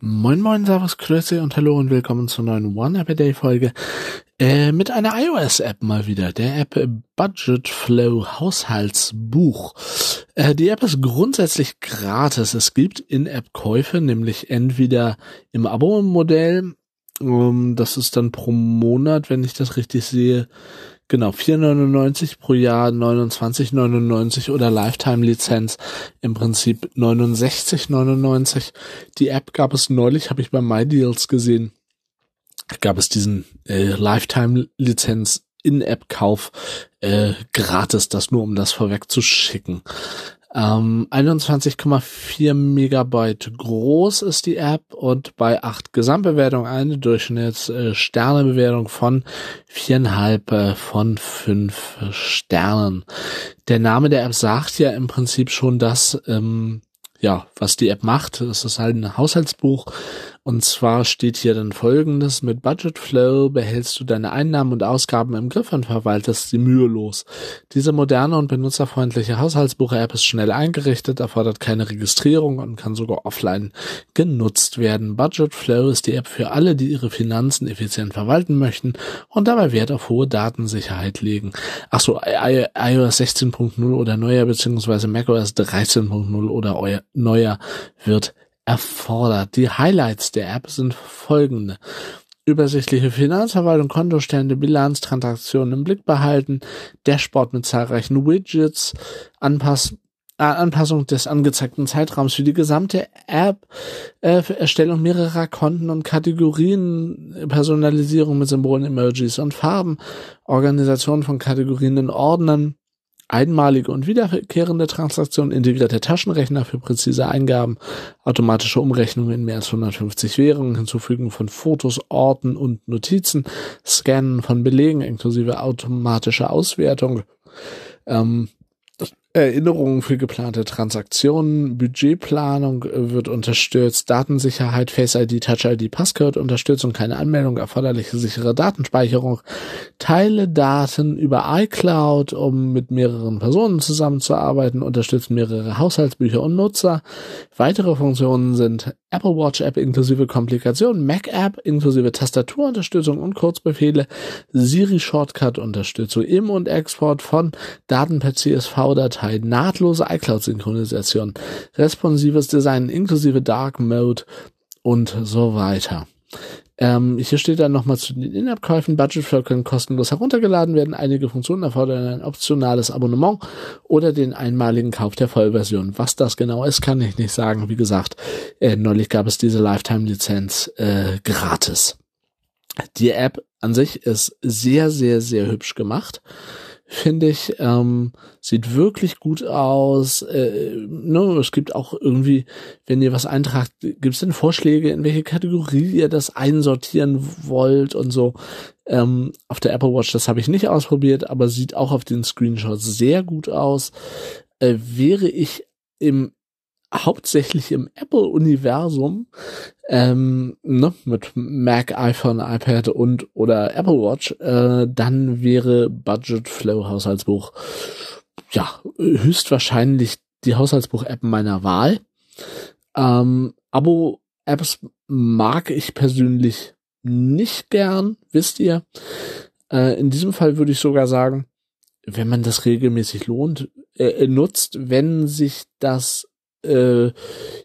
Moin Moin, Servus, Grüße und Hallo und willkommen zur neuen One App a Day Folge äh, mit einer iOS-App mal wieder, der App Budget Flow Haushaltsbuch. Äh, die App ist grundsätzlich gratis. Es gibt In-App-Käufe, nämlich entweder im Abo-Modell, ähm, das ist dann pro Monat, wenn ich das richtig sehe, Genau, 4,99 pro Jahr, 29,99 oder Lifetime-Lizenz, im Prinzip 69,99. Die App gab es neulich, habe ich bei MyDeals gesehen, gab es diesen äh, Lifetime-Lizenz In-App-Kauf äh, gratis, das nur um das vorwegzuschicken. Ähm, 21,4 Megabyte groß ist die App und bei acht Gesamtbewertungen eine Durchschnitts-Sternebewertung von viereinhalb äh, von fünf Sternen. Der Name der App sagt ja im Prinzip schon das, ähm, ja, was die App macht. Es ist halt ein Haushaltsbuch und zwar steht hier dann folgendes, mit Budget Flow behältst du deine Einnahmen und Ausgaben im Griff und verwaltest sie mühelos. Diese moderne und benutzerfreundliche Haushaltsbuch-App ist schnell eingerichtet, erfordert keine Registrierung und kann sogar offline genutzt werden. Budget Flow ist die App für alle, die ihre Finanzen effizient verwalten möchten und dabei Wert auf hohe Datensicherheit legen. Achso, iOS 16.0 oder neuer beziehungsweise macOS 13.0 oder neuer wird erfordert. Die Highlights der App sind folgende. Übersichtliche Finanzverwaltung, Kontostände, Bilanz, Transaktionen im Blick behalten, Dashboard mit zahlreichen Widgets, Anpass äh, Anpassung des angezeigten Zeitraums für die gesamte App, äh, Erstellung mehrerer Konten und Kategorien, Personalisierung mit Symbolen, Emojis und Farben, Organisation von Kategorien in Ordnern, einmalige und wiederkehrende Transaktionen, integrierte Taschenrechner für präzise Eingaben, automatische Umrechnungen in mehr als 150 Währungen, Hinzufügen von Fotos, Orten und Notizen, Scannen von Belegen inklusive automatischer Auswertung, ähm, Erinnerungen für geplante Transaktionen, Budgetplanung wird unterstützt, Datensicherheit, Face ID, Touch ID, Passcode unterstützt und keine Anmeldung, erforderliche sichere Datenspeicherung, teile Daten über iCloud, um mit mehreren Personen zusammenzuarbeiten, unterstützt mehrere Haushaltsbücher und Nutzer. Weitere Funktionen sind Apple Watch App inklusive Komplikationen, Mac App inklusive Tastaturunterstützung und Kurzbefehle, Siri Shortcut Unterstützung, Im- und Export von Daten per CSV-Datei Datei, nahtlose iCloud-Synchronisation, responsives Design inklusive Dark Mode und so weiter. Ähm, hier steht dann nochmal zu den In-App-Käufen. Budgetflow können kostenlos heruntergeladen werden. Einige Funktionen erfordern ein optionales Abonnement oder den einmaligen Kauf der Vollversion. Was das genau ist, kann ich nicht sagen. Wie gesagt, äh, neulich gab es diese Lifetime-Lizenz äh, gratis. Die App an sich ist sehr, sehr, sehr hübsch gemacht finde ich. Ähm, sieht wirklich gut aus. Äh, ne, es gibt auch irgendwie, wenn ihr was eintragt, gibt es denn Vorschläge, in welche Kategorie ihr das einsortieren wollt und so. Ähm, auf der Apple Watch, das habe ich nicht ausprobiert, aber sieht auch auf den Screenshots sehr gut aus. Äh, wäre ich im hauptsächlich im Apple-Universum, ähm, ne, mit Mac, iPhone, iPad und oder Apple Watch, äh, dann wäre Budget Flow Haushaltsbuch ja höchstwahrscheinlich die Haushaltsbuch-App meiner Wahl. Ähm, Abo-Apps mag ich persönlich nicht gern, wisst ihr. Äh, in diesem Fall würde ich sogar sagen, wenn man das regelmäßig lohnt, äh, nutzt, wenn sich das äh,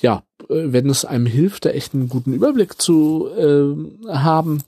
ja, wenn es einem hilft, da echt einen guten Überblick zu äh, haben,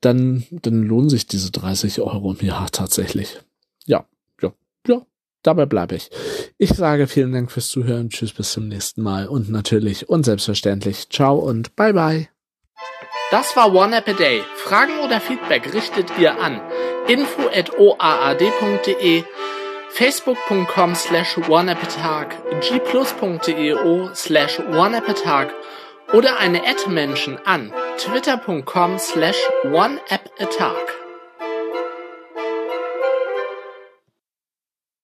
dann, dann lohnen sich diese 30 Euro im Jahr tatsächlich. Ja, ja, ja, dabei bleibe ich. Ich sage vielen Dank fürs Zuhören, tschüss, bis zum nächsten Mal und natürlich und selbstverständlich ciao und bye bye. Das war One App a Day. Fragen oder Feedback richtet ihr an info at oaad.de facebook.com slash oneappatag, gplus.eo slash oneappatag oder eine Ad-Menschen an twitter.com slash oneappatag.